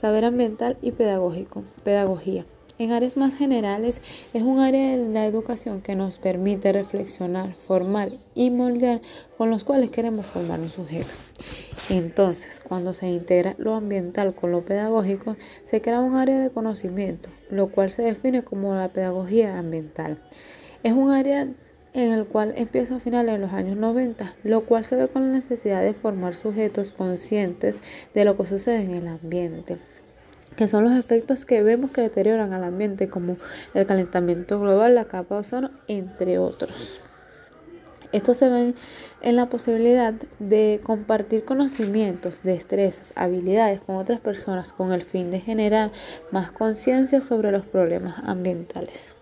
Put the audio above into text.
saber ambiental y pedagógico, pedagogía. En áreas más generales es un área de la educación que nos permite reflexionar, formar y moldear con los cuales queremos formar un sujeto. Entonces, cuando se integra lo ambiental con lo pedagógico, se crea un área de conocimiento, lo cual se define como la pedagogía ambiental. Es un área en el cual empieza a finales de los años 90, lo cual se ve con la necesidad de formar sujetos conscientes de lo que sucede en el ambiente que son los efectos que vemos que deterioran al ambiente, como el calentamiento global, la capa de ozono, entre otros. Esto se ve en la posibilidad de compartir conocimientos, destrezas, habilidades con otras personas con el fin de generar más conciencia sobre los problemas ambientales.